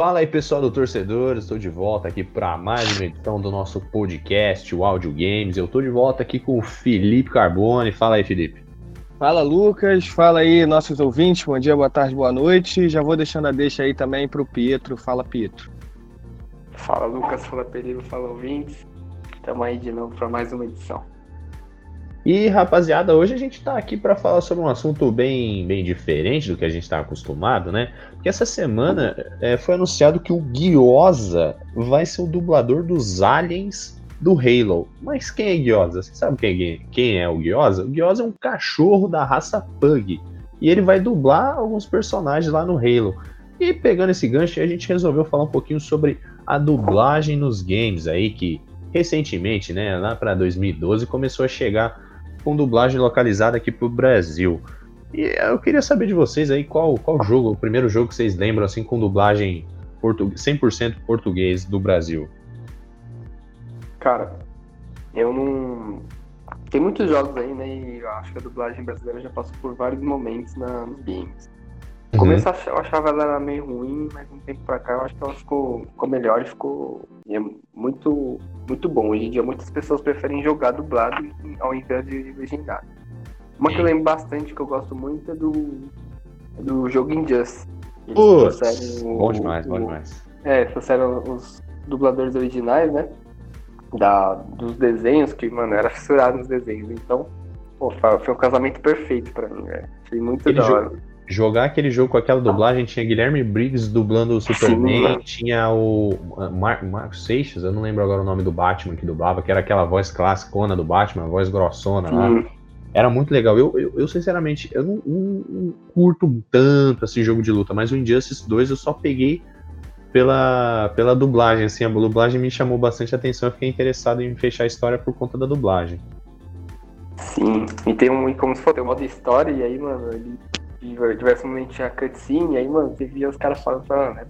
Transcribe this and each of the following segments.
Fala aí pessoal do Torcedor, estou de volta aqui para mais uma edição do nosso podcast, o Audio Games. Eu estou de volta aqui com o Felipe Carbone. Fala aí, Felipe. Fala, Lucas. Fala aí, nossos ouvintes. Bom dia, boa tarde, boa noite. Já vou deixando a deixa aí também para o Pietro. Fala, Pietro. Fala, Lucas. Fala, Pereira. Fala, ouvintes. Estamos aí de novo para mais uma edição. E rapaziada, hoje a gente está aqui para falar sobre um assunto bem, bem diferente do que a gente está acostumado, né? Porque essa semana é, foi anunciado que o Guiosa vai ser o dublador dos aliens do Halo. Mas quem é Guiosa? Você sabe quem é, quem é o Guiosa? O Guiosa é um cachorro da raça Pug. E ele vai dublar alguns personagens lá no Halo. E pegando esse gancho, a gente resolveu falar um pouquinho sobre a dublagem nos games aí, que recentemente, né, lá para 2012, começou a chegar com dublagem localizada aqui pro Brasil. E eu queria saber de vocês aí qual, qual jogo, o primeiro jogo que vocês lembram assim com dublagem portu 100% português do Brasil. Cara, eu não. Tem muitos jogos aí, né? E eu acho que a dublagem brasileira já passou por vários momentos na, nos games. No uhum. começo eu achava ela meio ruim, mas um tempo pra cá eu acho que ela ficou, ficou melhor e ficou e é muito, muito bom. Hoje em dia muitas pessoas preferem jogar dublado ao invés de legendado. Uma que eu lembro bastante, que eu gosto muito, é do, é do jogo Injustice. Putz, bom demais, o, bom demais. É, trouxeram os dubladores originais, né? Da, dos desenhos, que, mano, era fissurado nos desenhos. Então, pô, foi um casamento perfeito pra mim, velho. Achei muito Aquele da hora. Jogo jogar aquele jogo com aquela dublagem, tinha Guilherme Briggs dublando o Superman, Sim, tinha o Mar Marcos Seixas, eu não lembro agora o nome do Batman que dublava, que era aquela voz classicona do Batman, a voz grossona lá. Era muito legal. Eu, eu, eu sinceramente, eu não, não, não, curto tanto assim jogo de luta, mas o Injustice 2 eu só peguei pela, pela dublagem, assim, a dublagem me chamou bastante atenção, eu fiquei interessado em fechar a história por conta da dublagem. Sim, e tem um, como se fosse um modo história, e aí, mano, ele diversos momentos tinha cutscene, aí, mano, você via os caras falando, falando, né?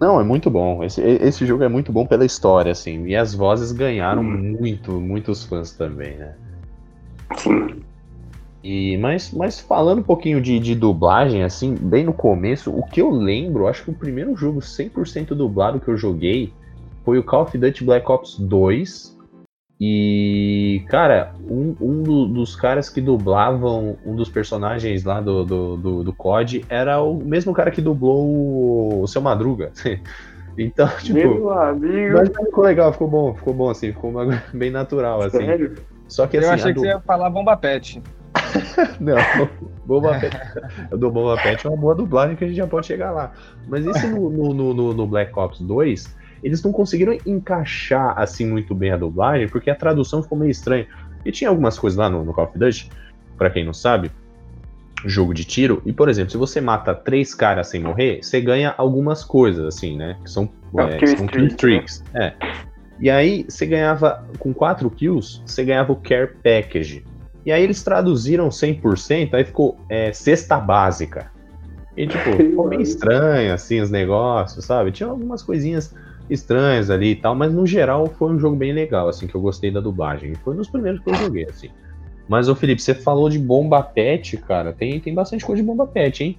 Não, é muito bom. Esse, esse jogo é muito bom pela história, assim. E as vozes ganharam hum. muito, muitos fãs também, né? Sim. E, mas, mas falando um pouquinho de, de dublagem, assim, bem no começo, o que eu lembro, acho que o primeiro jogo 100% dublado que eu joguei foi o Call of Duty Black Ops 2, e, cara, um, um do, dos caras que dublavam um dos personagens lá do, do, do, do COD era o mesmo cara que dublou o, o Seu Madruga. Então, tipo. Meu amigo. Mas ficou legal, ficou bom, ficou bom, assim, ficou bem natural, assim. Sério? Só que assim. Eu achei que você ia falar Bomba Pet. Não, Bomba Pet. Do Bomba Pet é uma boa dublagem que a gente já pode chegar lá. Mas esse no, no, no, no Black Ops 2 eles não conseguiram encaixar assim muito bem a dublagem, porque a tradução ficou meio estranha. E tinha algumas coisas lá no, no Call of Duty, para quem não sabe, jogo de tiro, e por exemplo, se você mata três caras sem morrer, você ganha algumas coisas, assim, né? Que são, é, que são kill streaks. Né? É. E aí, você ganhava, com quatro kills, você ganhava o Care Package. E aí eles traduziram 100%, aí ficou é, cesta básica. E tipo, ficou meio estranho, assim, os negócios, sabe? Tinha algumas coisinhas estranhas ali e tal, mas no geral foi um jogo bem legal, assim, que eu gostei da dublagem. Foi um dos primeiros que eu joguei, assim. Mas, ô Felipe, você falou de bomba pet, cara. Tem, tem bastante coisa de bomba pet, hein?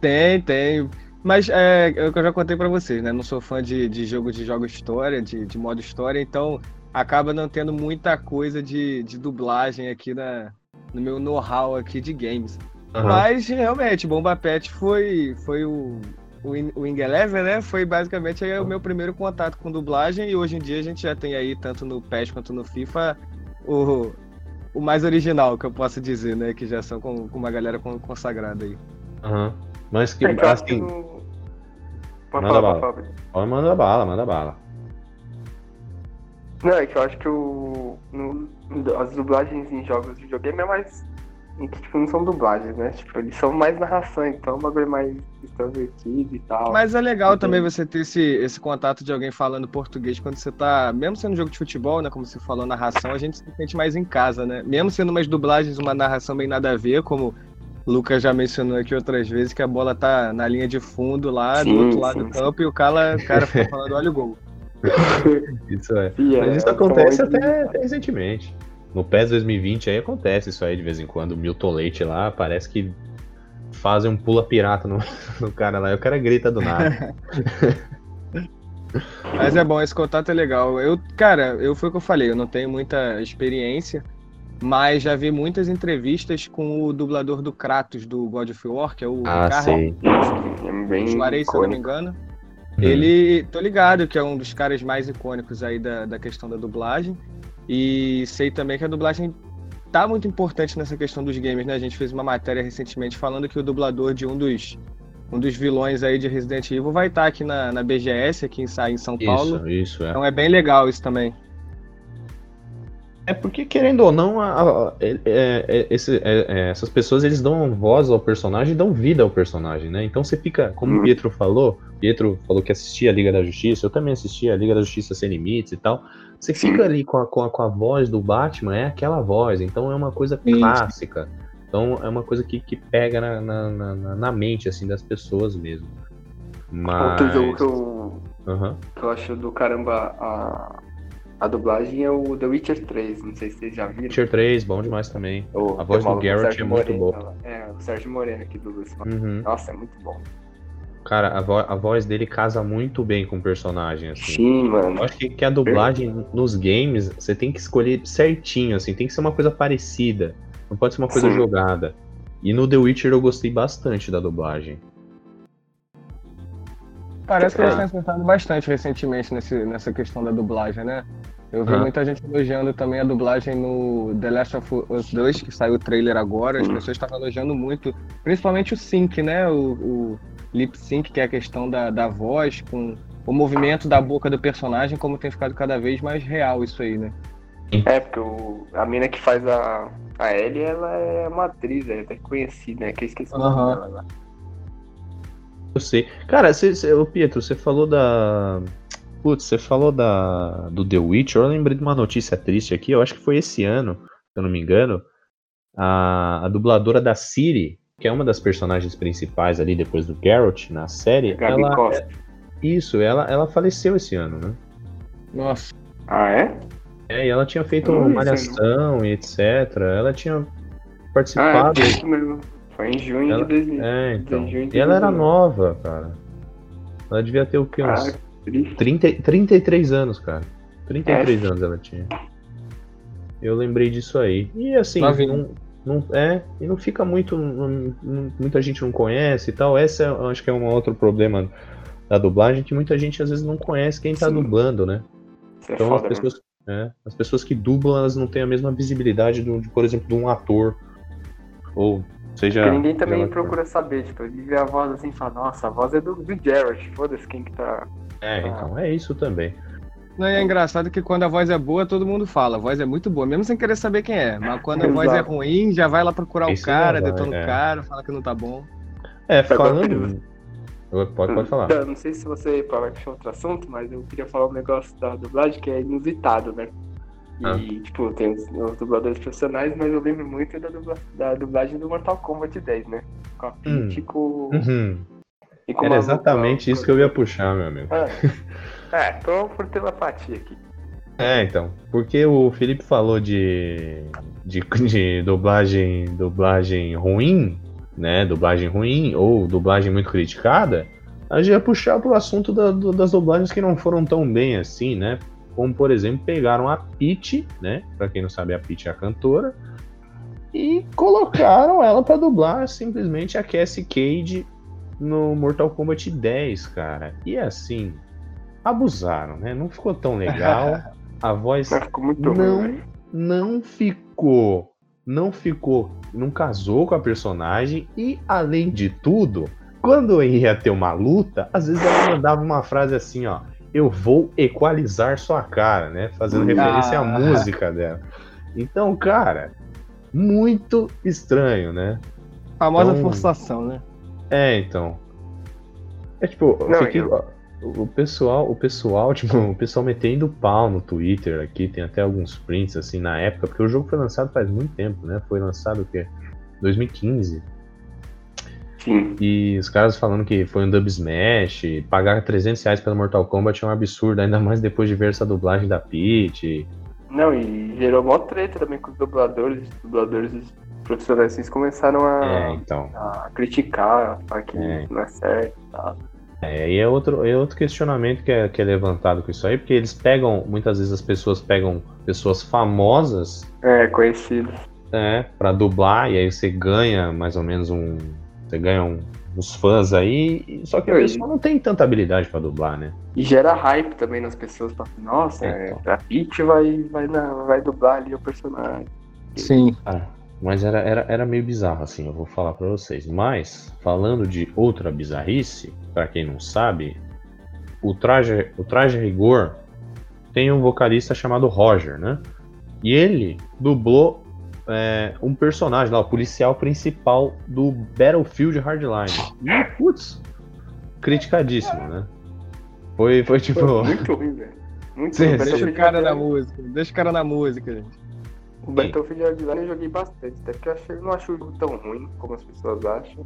Tem, tem. Mas é, é o que eu já contei para vocês, né? Não sou fã de, de jogo de jogo história, de, de modo história, então acaba não tendo muita coisa de, de dublagem aqui na, no meu know-how aqui de games. Uhum. Mas realmente, Bomba Pet foi, foi o, o, Wing Eleven, né? Foi basicamente o meu primeiro contato com dublagem e hoje em dia a gente já tem aí, tanto no PES quanto no FIFA, o, o mais original, que eu posso dizer, né? Que já são com, com uma galera consagrada aí. Uhum. Mas que, é assim... No... Manda falar, bala. Pode manda bala, manda bala. Não, é que eu acho que o, no, as dublagens em jogos de videogame é mais que tipo, não são dublagens, né? Tipo, eles são mais narração, então é um bagulho mais extrovertido e tal. Mas é legal então... também você ter esse, esse contato de alguém falando português quando você tá. Mesmo sendo um jogo de futebol, né? Como você falou, narração, a gente se sente mais em casa, né? Mesmo sendo umas dublagens, uma narração bem nada a ver, como o Lucas já mencionou aqui outras vezes, que a bola tá na linha de fundo lá, sim, do outro lado sim, do campo, sim. e o cara, o cara fica falando, olha o gol. isso é. Yeah, Mas isso acontece até, até recentemente. No PES 2020 aí acontece isso aí de vez em quando. O Milton Leite lá parece que fazem um pula pirata no, no cara lá e o cara grita do nada. Mas é bom, esse contato é legal. Eu, cara, eu foi o que eu falei, eu não tenho muita experiência, mas já vi muitas entrevistas com o dublador do Kratos do God of War, que é o ah, Ricardo Juarez, se eu não me engano. Ele, tô ligado que é um dos caras mais icônicos aí da, da questão da dublagem. E sei também que a dublagem tá muito importante nessa questão dos games, né? A gente fez uma matéria recentemente falando que o dublador de um dos, um dos vilões aí de Resident Evil vai estar aqui na, na BGS, aqui em, em São Paulo. Isso, isso, é. Então é bem legal isso também. É porque, querendo ou não, a- a- é- é- é- esse- é- essas pessoas eles dão voz ao personagem e dão vida ao personagem, né? Então você fica, como o Uhum. Pietro falou, Pietro falou que assistia a Liga da Justiça, eu também assistia a Liga da Justiça Sem Limites e tal. Você fica ali com a, com, a, com a voz do Batman, é aquela voz, então é uma coisa Sim. clássica. Então é uma coisa que, que pega na, na, na, na mente, assim, das pessoas mesmo. Mas... Outro jogo que eu, Aham. que eu acho do caramba a, a dublagem é o The Witcher 3. Não sei se vocês já viram. Witcher 3, bom demais também. O- A voz do Sérgio é muito boa. É, o Sérgio Moreno aqui do Lúcio. Uhum. Nossa, é muito bom. Cara, a, vo- a voz dele casa muito bem com o personagem, assim. Sim, mano. Eu acho que, que a dublagem nos games, você tem que escolher certinho, assim, tem que ser uma coisa parecida. Não pode ser uma coisa Sim. jogada. E no The Witcher eu gostei bastante da dublagem. Parece que eles Ah. têm acertado bastante recentemente nesse, nessa questão da dublagem, né? Eu vi Ah. muita gente elogiando também a dublagem no The Last of Us 2, que saiu o trailer agora. As Hum. pessoas estavam elogiando muito, principalmente o sync, né? O, o lip sync, que é a questão da, da voz, com o movimento da boca do personagem, como tem ficado cada vez mais real isso aí, né? É, porque o, a mina que faz a, a Ellie, ela é uma atriz, é até conhecida, né? Que eu esqueci o nome dela lá. Eu sei. Cara, cê, cê, ô Pietro, você falou da. Putz, você falou da do The Witcher. Eu lembrei de uma notícia triste aqui. Eu acho que foi esse ano, se eu não me engano. A, a dubladora da Siri, que é uma das personagens principais ali depois do Geralt na série, Gabi ela, Costa. isso, ela, ela faleceu esse ano, né? Nossa, Ah, é? É, e ela tinha feito uma malhação e etc. Ela tinha Ah, é participado. isso mesmo. Foi em junho Ela- de 2000. é, então. de junho de E ela era 2009. nova, cara. Ela devia ter o quê? Uns Ah, triste. 30, 33 anos, cara. 33 É. anos ela tinha. Eu lembrei disso aí. E assim, não, não, é, e não fica muito. não- não- muita gente não conhece e tal. Esse é, acho que é um outro problema da dublagem, que muita gente às vezes não conhece quem tá Sim. dublando, né? Isso é Então foda, as pessoas, é, as pessoas que dublam, elas não têm a mesma visibilidade, do, de, por exemplo, de um ator. Ou seja. Porque ninguém também procura saber, tipo, ele vê a voz assim e fala, nossa, a voz é do, do Geralt, foda-se quem que tá. É, então, é isso também. Não, e é engraçado que quando a voz é boa, todo mundo fala. A voz é muito boa, mesmo sem querer saber quem é. Mas quando a voz é ruim, já vai lá procurar Isso o cara, vai, detona é. o cara, fala que não tá bom. É, falando. Pode, pode falar. Então, não sei se você vai puxar outro assunto, mas eu queria falar um negócio da dublagem que é inusitado, né? E, Ah. tipo, tem os, os dubladores profissionais, mas eu lembro muito da, dubla- da dublagem do Mortal Kombat 10, né? Com a Peach e com, Uhum. e com Era exatamente isso que eu ia puxar, meu amigo. Ah, é, tô por telepatia aqui. É, então. Porque o Felipe falou de, de, de dublagem, dublagem ruim, né? Dublagem ruim ou dublagem muito criticada. A gente ia puxar pro assunto da- do- das dublagens que não foram tão bem assim, né? Como, por exemplo, pegaram a Peach, né? Pra quem não sabe, a Peach é a cantora. E colocaram ela pra dublar simplesmente a Cassie Cage no Mortal Kombat 10, cara. E assim, abusaram, né? Não ficou tão legal. A voz Mas ficou muito não, ruim, não ficou. Não ficou. Não casou com a personagem. E, além de tudo, quando ia ter uma luta, às vezes ela mandava uma frase assim, ó. Eu vou equalizar sua cara, né? Fazendo referência à Ah. música dela. Então, cara, muito estranho, né? Famosa Então- forçação, né? É, então. É tipo, eu Não, fiquei- eu- o pessoal, o pessoal, tipo, o pessoal metendo pau no Twitter aqui, tem até alguns prints assim na época, porque o jogo foi lançado faz muito tempo, né? Foi lançado o quê? 2015. Sim. E os caras falando que foi um dub smash, pagar 300 reais pelo Mortal Kombat é um absurdo, ainda mais depois de ver essa dublagem da Peach. Não, e gerou mó treta também com os dubladores. Os dubladores profissionais assim, começaram a, É, então. a criticar, falar que É. não é certo e tal. É, e é outro, é outro questionamento que é, que é levantado com isso aí, porque eles pegam, muitas vezes as pessoas pegam pessoas famosas É, conhecido. né, para dublar, e aí você ganha mais ou menos um. Você ganha um- uns fãs aí, só que a pessoa não tem tanta habilidade para dublar, né? E gera hype também nas pessoas. Falam, Nossa, É, é, a Peach vai, vai, na- vai dublar ali o personagem. Sim. Ah, mas era, era, era meio bizarro, assim, eu vou falar pra vocês. Mas, falando de outra bizarrice, pra quem não sabe, o traje, o traje rigor tem um vocalista chamado Roger, né? E ele dublou é, um personagem lá, o policial principal do Battlefield Hardline. E, putz, criticadíssimo, né? Foi, foi tipo. Foi muito ruim, velho. Muito Sim, ruim. Deixa o cara na música. Deixa o cara na música, gente. O Battlefield Hardline eu joguei bastante, até porque eu, achei, não acho o jogo tão ruim como as pessoas acham.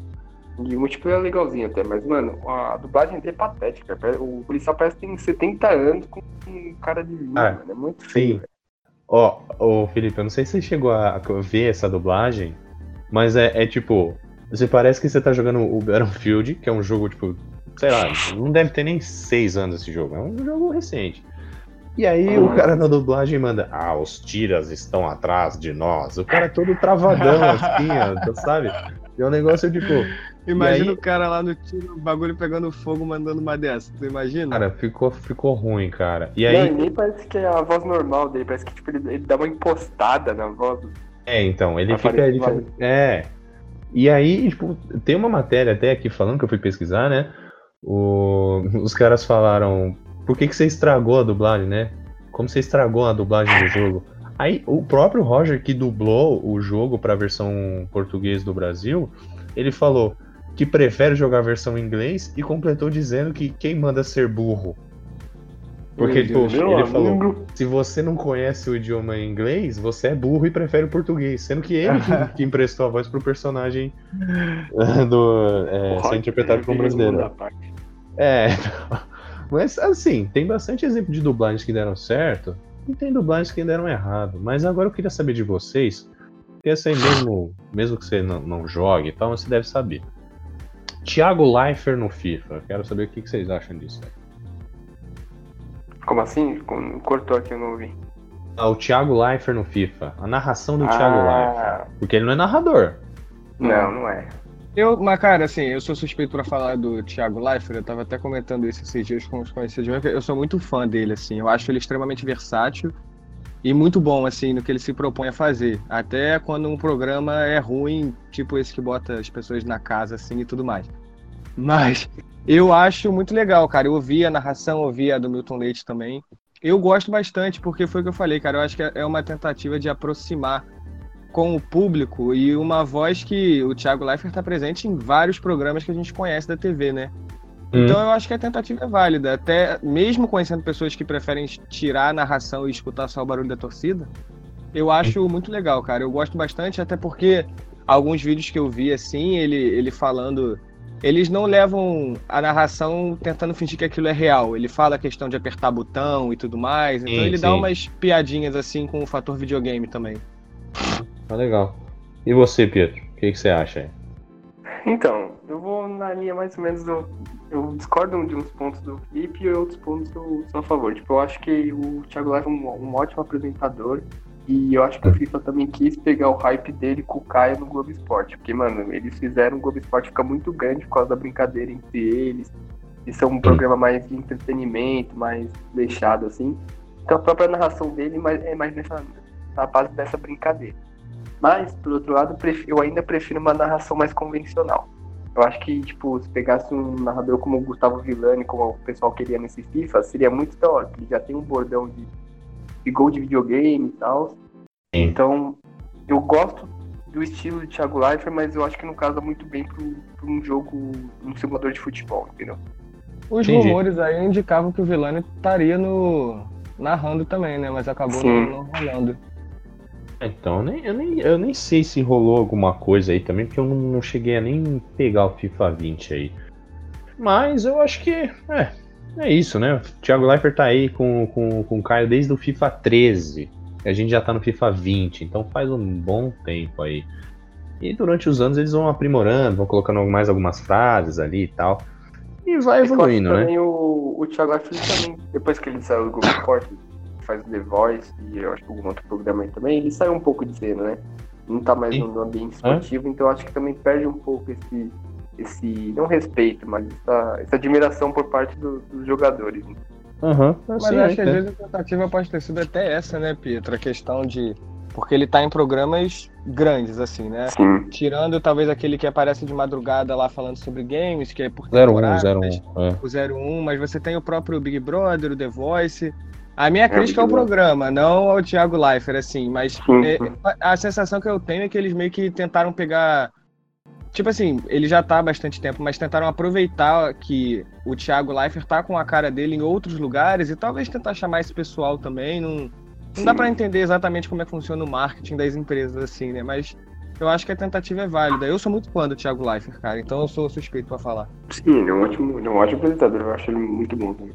E o multiplayer é legalzinho até, mas, mano, a dublagem dele é patética. O policial parece que tem 70 anos com um cara de vinho, Ah, mano. É muito feio. Ó, ô Felipe, eu não sei se você chegou a ver essa dublagem, mas é, é tipo. Você parece que você tá jogando o Battlefield, que é um jogo, tipo, sei lá, não deve ter nem seis anos esse jogo, é um jogo recente. E aí o cara na dublagem manda, ah, os tiras estão atrás de nós. O cara é todo travadão, assim, ó, sabe? E é um negócio tipo, Imagina aí- o cara lá no tiro, o bagulho pegando fogo, mandando uma dessa. Tu imagina? cara, ficou, ficou ruim, cara. E Não, aí, e nem parece que é a voz normal dele, parece que tipo, ele, ele dá uma impostada na voz. É, então, ele fica. Ele fica- é. E aí, tipo, tem uma matéria até aqui falando que eu fui pesquisar, né? O- os caras falaram. Por que, que você estragou a dublagem, né? Como você estragou a dublagem do jogo? Aí, o próprio Roger, que dublou o jogo pra versão português do Brasil, ele falou que prefere jogar a versão em inglês e completou dizendo que quem manda ser burro. Porque, Meu tipo, ele falou: amigo. se você não conhece o idioma inglês, você é burro e prefere o português. Sendo que ele que, que emprestou a voz pro personagem do, é, ser interpretado como brasileiro. É, mas assim, tem bastante exemplo de dublagens que deram certo e tem dublagens que deram errado. Mas agora eu queria saber de vocês, porque aí mesmo, mesmo que você não, não jogue e tal, você deve saber. Thiago Leifert no FIFA, eu quero saber o que, que vocês acham disso. Como assim? Cortou aqui, eu não ouvi. Ah, o Thiago Leifert no FIFA, a narração do Thiago Leifert. ah, Porque ele não é narrador. não, não é. Eu, mas cara, assim, eu sou suspeito pra falar do Thiago Leifert, eu tava até comentando isso esses dias com os conhecidos eu sou muito fã dele, assim, eu acho ele extremamente versátil e muito bom, assim, no que ele se propõe a fazer, até quando um programa é ruim, tipo esse que bota as pessoas na casa, assim, e tudo mais. Mas eu acho muito legal, cara, eu ouvi a narração, ouvi a do Milton Leite também, eu gosto bastante, porque foi o que eu falei, cara, eu acho que é uma tentativa de aproximar com o público e uma voz que o Thiago Leifert está presente em vários programas que a gente conhece da TV, né? Então eu acho que a tentativa é válida, até mesmo conhecendo pessoas que preferem tirar a narração e escutar só o barulho da torcida, eu acho muito legal, cara. Eu gosto bastante, até porque alguns vídeos que eu vi assim, ele, ele falando, eles não levam a narração tentando fingir que aquilo é real. Ele fala a questão de apertar botão e tudo mais, então Sim, ele dá sim. umas piadinhas assim com o fator videogame também. Tá legal. E você, Pietro? O que, que você acha aí? Então, eu vou na linha mais ou menos do. Eu discordo de uns pontos do Felipe e outros pontos eu sou a favor. Tipo, eu acho que o Thiago Leifert é um, um ótimo apresentador. E eu acho que o FIFA também quis pegar o hype dele com o Caio no Globo Esporte. Porque, mano, eles fizeram o Globo Esporte ficar muito grande por causa da brincadeira entre eles. Isso é um programa mais de entretenimento, mais deixado, assim. Então a própria narração dele é mais nessa, na base dessa brincadeira. Mas, por outro lado, eu ainda prefiro uma narração mais convencional. Eu acho que, tipo, se pegasse um narrador como o Gustavo Villani, como o pessoal queria nesse FIFA, seria muito da hora. porque Ele já tem um bordão de, de gol de videogame e tal. Então, eu gosto do estilo de Thiago Leifert, mas eu acho que não casa muito bem para um jogo, um simulador de futebol, entendeu? Os Entendi. rumores aí indicavam que o Vilani estaria no narrando também, né? Mas acabou Sim. não, não rolando. Então, eu nem, eu, nem, eu nem sei se rolou alguma coisa aí também, porque eu não, não cheguei a nem pegar o FIFA 20 aí. Mas eu acho que é, é isso, né? O Thiago Leifert tá aí com, com, com o Caio desde o FIFA 13. A gente já tá no FIFA 20, então faz um bom tempo aí. E durante os anos eles vão aprimorando, vão colocando mais algumas frases ali e tal. E vai É evoluindo, né? também o, o Thiago Leifert também, depois que ele saiu do Globo Esporte, faz o The Voice e eu acho que algum outro programa aí também, ele saiu um pouco de cena, né? Não tá mais Sim. no ambiente esportivo, então eu acho que também perde um pouco esse, esse não respeito, mas essa, essa admiração por parte do- dos jogadores. né? Aham, Mas assim, eu acho é, que às vezes a tentativa pode ter sido até essa, né, Pietro? A questão de. Porque ele tá em programas grandes, assim, né? Sim. Tirando talvez aquele que aparece de madrugada lá falando sobre games, que é por 01, temporadas, 01. É. o 01, mas você tem o próprio Big Brother, o The Voice. A minha É, crítica o ao Big Brother. programa, não ao Thiago Leifert, assim, mas é, a sensação que eu tenho é que eles meio que tentaram pegar. Tipo assim, ele já tá há bastante tempo, mas tentaram aproveitar que o Thiago Leifert tá com a cara dele em outros lugares e talvez tentar chamar esse pessoal também. Não, não dá pra entender exatamente como é que funciona o marketing das empresas, assim, né? Mas eu acho que a tentativa é válida. Eu sou muito fã do Thiago Leifert, cara, então eu sou suspeito pra falar. Sim, ele é um ótimo, ele é um ótimo apresentador, eu acho ele muito bom também.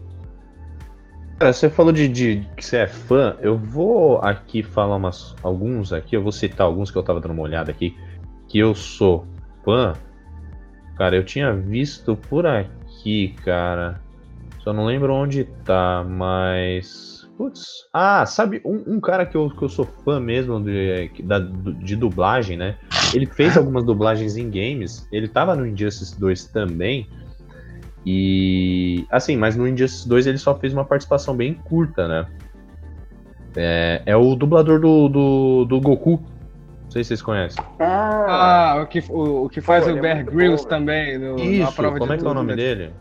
Cara, você falou de, de que você é fã, eu vou aqui falar umas, alguns aqui, eu vou citar alguns que eu tava dando uma olhada aqui, que eu sou fã. Cara, eu tinha visto por aqui, cara. Só não lembro onde tá, mas. Putz. Ah, sabe, um, um cara que eu, que eu sou fã mesmo de, de dublagem, né? Ele fez algumas dublagens em games. Ele tava no Injustice 2 também. E. Assim, mas no Injustice 2 ele só fez uma participação bem curta, né? É, é o dublador do, do, do Goku. Não sei se vocês conhecem. Ah, Ah, o que, o, o que faz Pô, o é Bear muito Grylls bom, velho. também, no, na Isso, prova como de é que é o nome né? dele?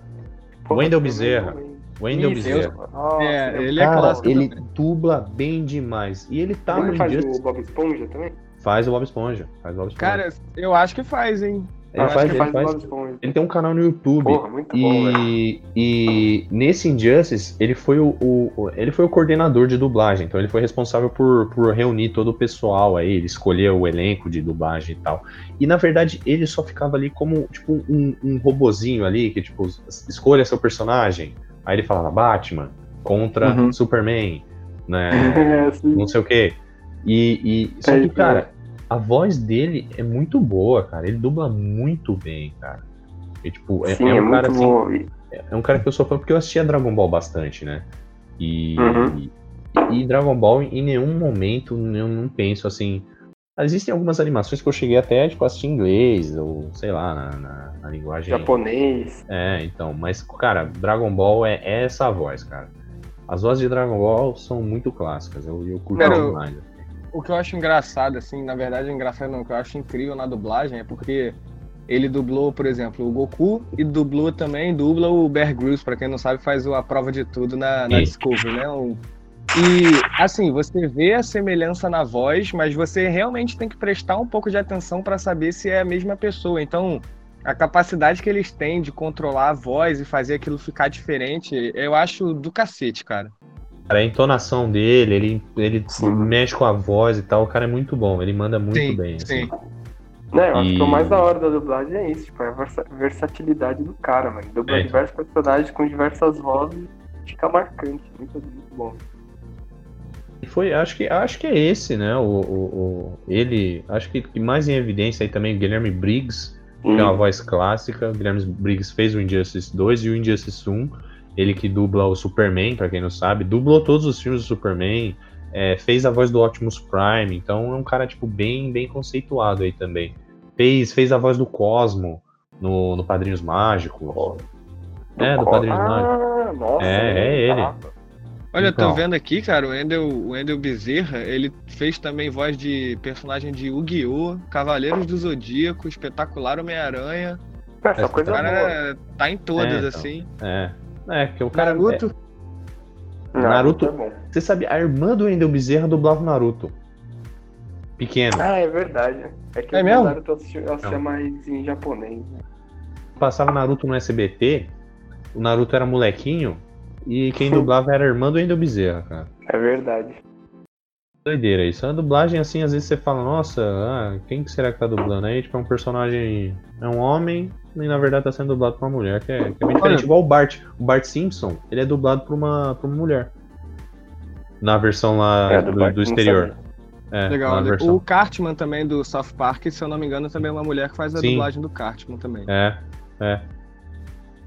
porra, Wendell Bezerra. Wendell Isso, Bezerra. Nossa, É, ele é Cara, clássico ele também. dubla bem demais. E ele tá Ele no faz Injustice. o Bob Esponja também? Faz o Bob Esponja. Faz o Bob Esponja. Cara, eu acho que faz, hein? Ele faz, ele faz faz. Ele tem um canal no YouTube. Porra, muito bom, velho. E, e nesse Injustice, ele foi o, o- ele foi o coordenador de dublagem, então ele foi responsável por, por reunir todo o pessoal aí, ele escolheu o elenco de dublagem e tal. E na verdade, ele só ficava ali como tipo um, um robozinho ali, que tipo, escolha seu personagem. Aí ele falava Batman contra Uhum. Superman, né? É, não sei o quê. E, e só É, que, cara, a voz dele é muito boa, cara. Ele dubla muito bem, cara. E, tipo, é, Sim, é é, um cara muito assim, bom. é um cara que eu sou fã porque eu assistia Dragon Ball bastante, né? E, Uhum. e, e Dragon Ball, em nenhum momento, eu não penso assim. Existem algumas animações que eu cheguei até tipo, a assistir em inglês, ou sei lá, na, na- na linguagem. Japonês. É, então, mas, cara, Dragon Ball é, é essa voz, cara. As vozes de Dragon Ball são muito clássicas, eu, eu curto Cara, eu- demais. O que eu acho engraçado, assim, na verdade, engraçado não, o que eu acho incrível na dublagem é porque ele dublou, por exemplo, o Goku e dublou também, dubla o Bear Grylls, pra quem não sabe, faz a prova de tudo na, na. Discovery, né? O- E, assim, você vê a semelhança na voz, mas você realmente tem que prestar um pouco de atenção pra saber se é a mesma pessoa. Então, a capacidade que eles têm de controlar a voz e fazer aquilo ficar diferente, eu acho do cacete, cara. Cara, a entonação dele, ele, ele Sim. mexe com a voz e tal, o cara é muito bom, ele manda muito Sim, bem. sim. assim. Né, eu acho que o E- mais da hora da dublagem é isso, tipo, é a versa- versatilidade do cara, mano. Dubla É. diversos personagens com diversas vozes fica marcante. Muito, muito bom. E foi, acho que, acho que é esse, né? O, o, o- ele, acho que que mais em evidência aí também Guilherme Briggs, que é uma Hum. voz clássica. O Guilherme Briggs fez o Injustice 2 e o Injustice 1. Ele que dubla o Superman, pra quem não sabe, dublou todos os filmes do Superman, é, fez a voz do Optimus Prime, então é um cara tipo bem, bem conceituado aí também. Fez, fez a voz do Cosmo no, no Padrinhos Mágicos. É, do Co- Padrinhos Mágicos. Ah, nossa. É, é ele. Olha, Então. tô vendo aqui, cara, o Wendel, o Wendel Bezerra, ele fez também voz de personagem de Yu-Gi-Oh!, Cavaleiros do Zodíaco, Espetacular Homem-Aranha. É, Essa coisa O boa. cara tá em todas, É, então. assim. É. É, que o cara. Naruto, Não, Naruto- É bom. Você sabe, a irmã do Wendel Bezerra dublava o Naruto. Pequeno. Ah, é verdade. É que É o mesmo? Naruto eu assisti- eu assistia mais em japonês. Né? Passava Naruto no SBT, o Naruto era molequinho, e quem dublava era a irmã do Wendel Bezerra, cara. É verdade. Doideira isso. A dublagem, assim, às vezes você fala, nossa, ah, quem que será que tá dublando aí? Tipo, é um personagem. É um homem, e na verdade tá sendo dublado por uma mulher, que é, que é bem diferente. Olha. Igual o Bart. O Bart Simpson, ele é dublado por uma, por uma mulher. Na versão lá É, do, do não exterior. É, Legal. O Cartman também do South Park, se eu não me engano, também é uma mulher que faz a Sim. dublagem do Cartman também. É, é.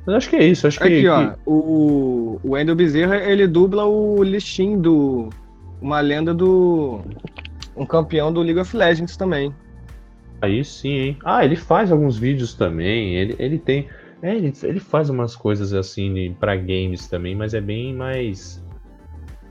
Mas acho que é isso, acho que. Aqui, ó, que- o, o Wendell Bezerra, ele dubla o Lishin do. Uma lenda do. Um campeão do League of Legends também. Aí sim, hein? Ah, ele faz alguns vídeos também. Ele, ele tem. É, ele, ele faz umas coisas assim pra games também, mas é bem mais.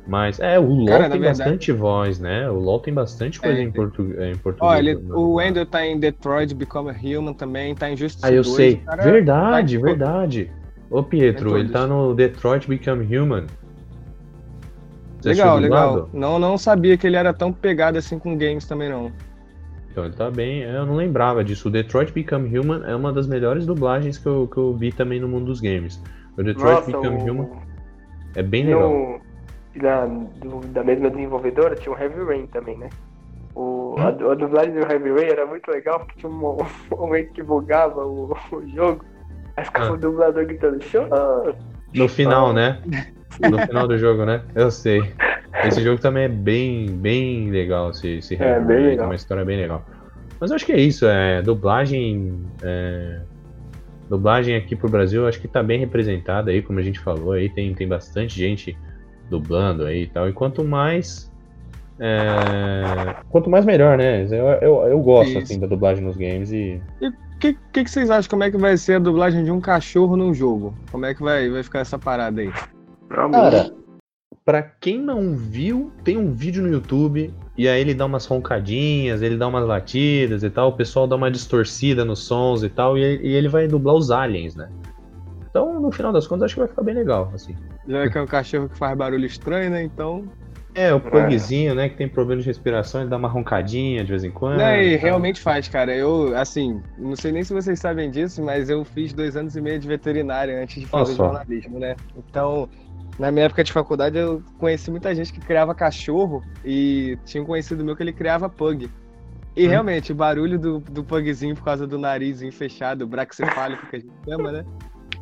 mais é, o LoL Cara, tem verdade- bastante voz, né? O LoL tem bastante coisa É, em, portu, é, em português. Ó, ele, né? o Wendell tá em Detroit Become a Human também, tá em Justice Ah, eu 2, sei. cara verdade, tá em verdade. Ô, Pietro, Tem ele tá no Detroit Become Human. Você Legal, legal. Não, não sabia que ele era tão pegado assim com games também, não. Então ele tá bem. Eu não lembrava disso. O Detroit Become Human é uma das melhores dublagens que eu, que eu vi também no mundo dos games. O Detroit Nossa, Become Human o... é bem legal. no... da, do- da mesma desenvolvedora tinha o Heavy Rain também, né? O, a, a dublagem do Heavy Rain era muito legal porque tinha um, um momento que bugava o, o jogo. Aí ficava Ah. o dublador gritando, show! No final, né? No final do jogo, né? Eu sei. Esse jogo também é bem, bem legal. Esse, esse É, bem Rain, legal. É uma história bem legal. Mas eu acho que é isso. É, dublagem. é, dublagem aqui pro Brasil, eu acho que tá bem representada aí, como a gente falou. Aí tem, tem bastante gente dublando aí e tal. E quanto mais. é, quanto mais melhor, né? Eu, eu, eu gosto Isso. assim da dublagem nos games e. O que, que, que vocês acham? Como é que vai ser a dublagem de um cachorro num jogo? Como é que vai, vai ficar essa parada aí? Cara, pra quem não viu, tem um vídeo no YouTube e aí ele dá umas roncadinhas, ele dá umas latidas e tal, o pessoal dá uma distorcida nos sons e tal, e, e ele vai dublar os aliens, né? Então, no final das contas, acho que vai ficar bem legal, assim. Já que é um cachorro que faz barulho estranho, né? Então. É, o pugzinho, né, que tem problema de respiração, ele dá uma roncadinha de vez em quando. Né, e e realmente faz, cara. Eu, assim, não sei nem se vocês sabem disso, mas eu fiz dois anos e meio de veterinária antes de fazer jornalismo, né? Então, na minha época de faculdade, eu conheci muita gente que criava cachorro e tinha um conhecido meu que ele criava pug. E Hum. realmente, o barulho do, do pugzinho por causa do narizinho fechado, o braxefálico que a gente chama, né?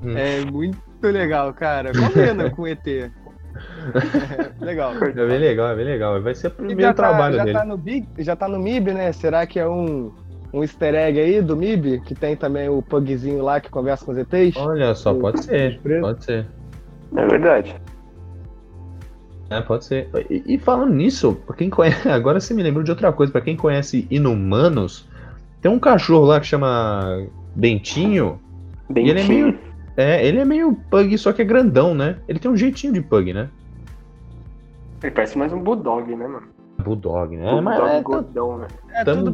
Hum. É muito legal, cara. Combina com o ET. É, legal. É bem legal, é bem legal. Vai ser o primeiro já tá, trabalho já dele. tá no Big, já tá no MIB, né? Será que é um, um easter egg aí do MIB? Que tem também o pugzinho lá que conversa com os ETs? Olha só, pode ser, pode ser. É verdade. É, pode ser. E, e falando nisso, pra quem conhece, agora você me lembrou de outra coisa. Pra quem conhece Inumanos, tem um cachorro lá que chama Bentinho. Bem E ele é meio. É, ele é meio pug, só que é grandão, né? Ele tem um jeitinho de pug, né? Ele parece mais um bulldog, né, mano? Bulldog, né? bulldog Mas é, tá- gordão, né? É Tamo- tudo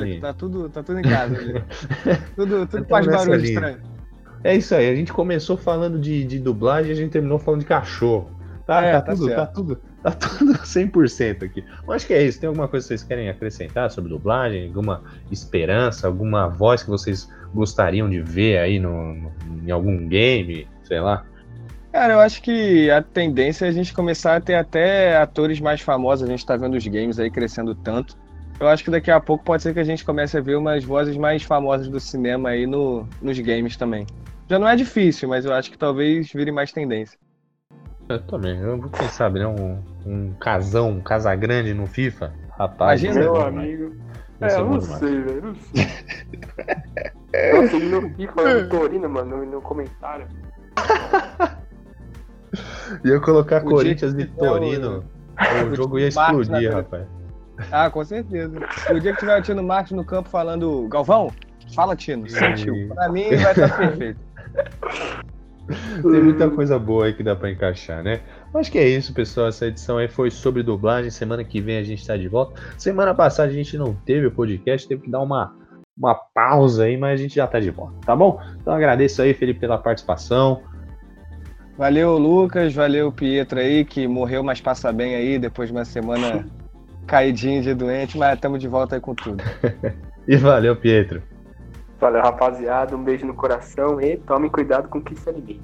linha. tá tudo, tá tudo em casa. ali. tudo tudo faz barulho linha. estranho. é isso aí. A gente começou falando de, de dublagem e a gente terminou falando de cachorro. Tá, É, tá, tá tudo, tá certo. tudo, tá tudo 100% aqui. Mas acho que é isso. Tem alguma coisa que vocês querem acrescentar sobre dublagem? Alguma esperança? Alguma voz que vocês gostariam de ver aí no, no- em algum game? Sei lá. Cara, eu acho que a tendência é a gente começar a ter até atores mais famosos. A gente tá vendo os games aí crescendo tanto. Eu acho que daqui a pouco pode ser que a gente comece a ver umas vozes mais famosas do cinema aí no, nos games também. Já não é difícil, mas eu acho que talvez vire mais tendência. Eu também. Eu, quem sabe, né? Um, um casão, um casagrande no FIFA. Rapaz, Imagina, é Meu amigo. É, é eu não sei, velho. Não sei. Nossa, ele vi falando Torino, mano, no, no comentário. Ia colocar O Corinthians e tiver o- Torino. O jogo ia explodir, rapaz. Ah, com certeza. O dia que tiver o Tino Marcos no campo falando, Galvão, fala Tino, sentiu. Pra mim vai estar perfeito. Tem muita coisa boa aí que dá pra encaixar, né? Acho que é isso, pessoal. Essa edição aí foi sobre dublagem. Semana que vem a gente tá de volta. Semana passada a gente não teve o podcast, teve que dar uma, uma pausa aí, mas a gente já tá de volta, tá bom? Então agradeço aí, Felipe, pela participação. Valeu, Lucas, valeu, Pietro aí, que morreu, mas passa bem aí, depois de uma semana caidinho de doente, mas estamos de volta aí com tudo. E valeu, Pietro. Valeu, rapaziada. Um beijo no coração e tome cuidado com o que se alimenta.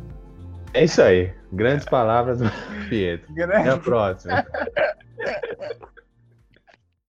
É isso aí. Grandes palavras do Pietro. Até a próxima.